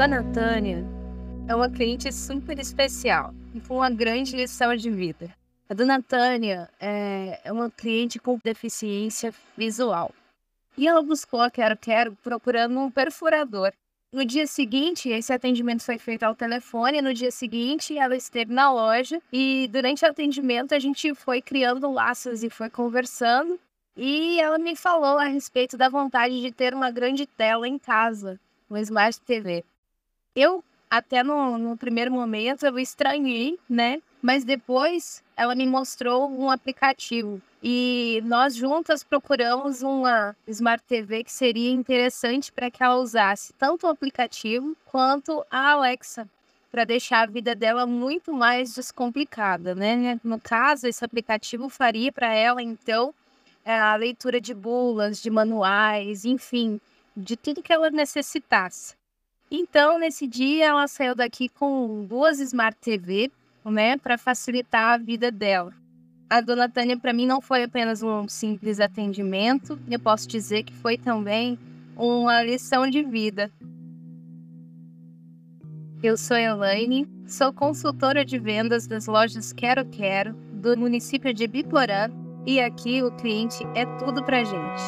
Dona Tânia é uma cliente super especial e com uma grande lição de vida. A Dona Tânia é, é uma cliente com deficiência visual. E ela buscou a Quero Quero procurando um perfurador. No dia seguinte, esse atendimento foi feito ao telefone. No dia seguinte, ela esteve na loja e durante o atendimento a gente foi criando laços e foi conversando. E ela me falou a respeito da vontade de ter uma grande tela em casa, uma Smart TV. Eu, até no, no primeiro momento, eu estranhei, né? Mas depois ela me mostrou um aplicativo e nós juntas procuramos uma Smart TV que seria interessante para que ela usasse tanto o aplicativo quanto a Alexa para deixar a vida dela muito mais descomplicada, né? No caso, esse aplicativo faria para ela então a leitura de bulas, de manuais, enfim, de tudo que ela necessitasse. Então, nesse dia, ela saiu daqui com duas Smart TV, né, para facilitar a vida dela. A dona Tânia, para mim, não foi apenas um simples atendimento, eu posso dizer que foi também uma lição de vida. Eu sou Elaine, sou consultora de vendas das lojas Quero Quero, do município de Biporã, e aqui o cliente é tudo pra gente.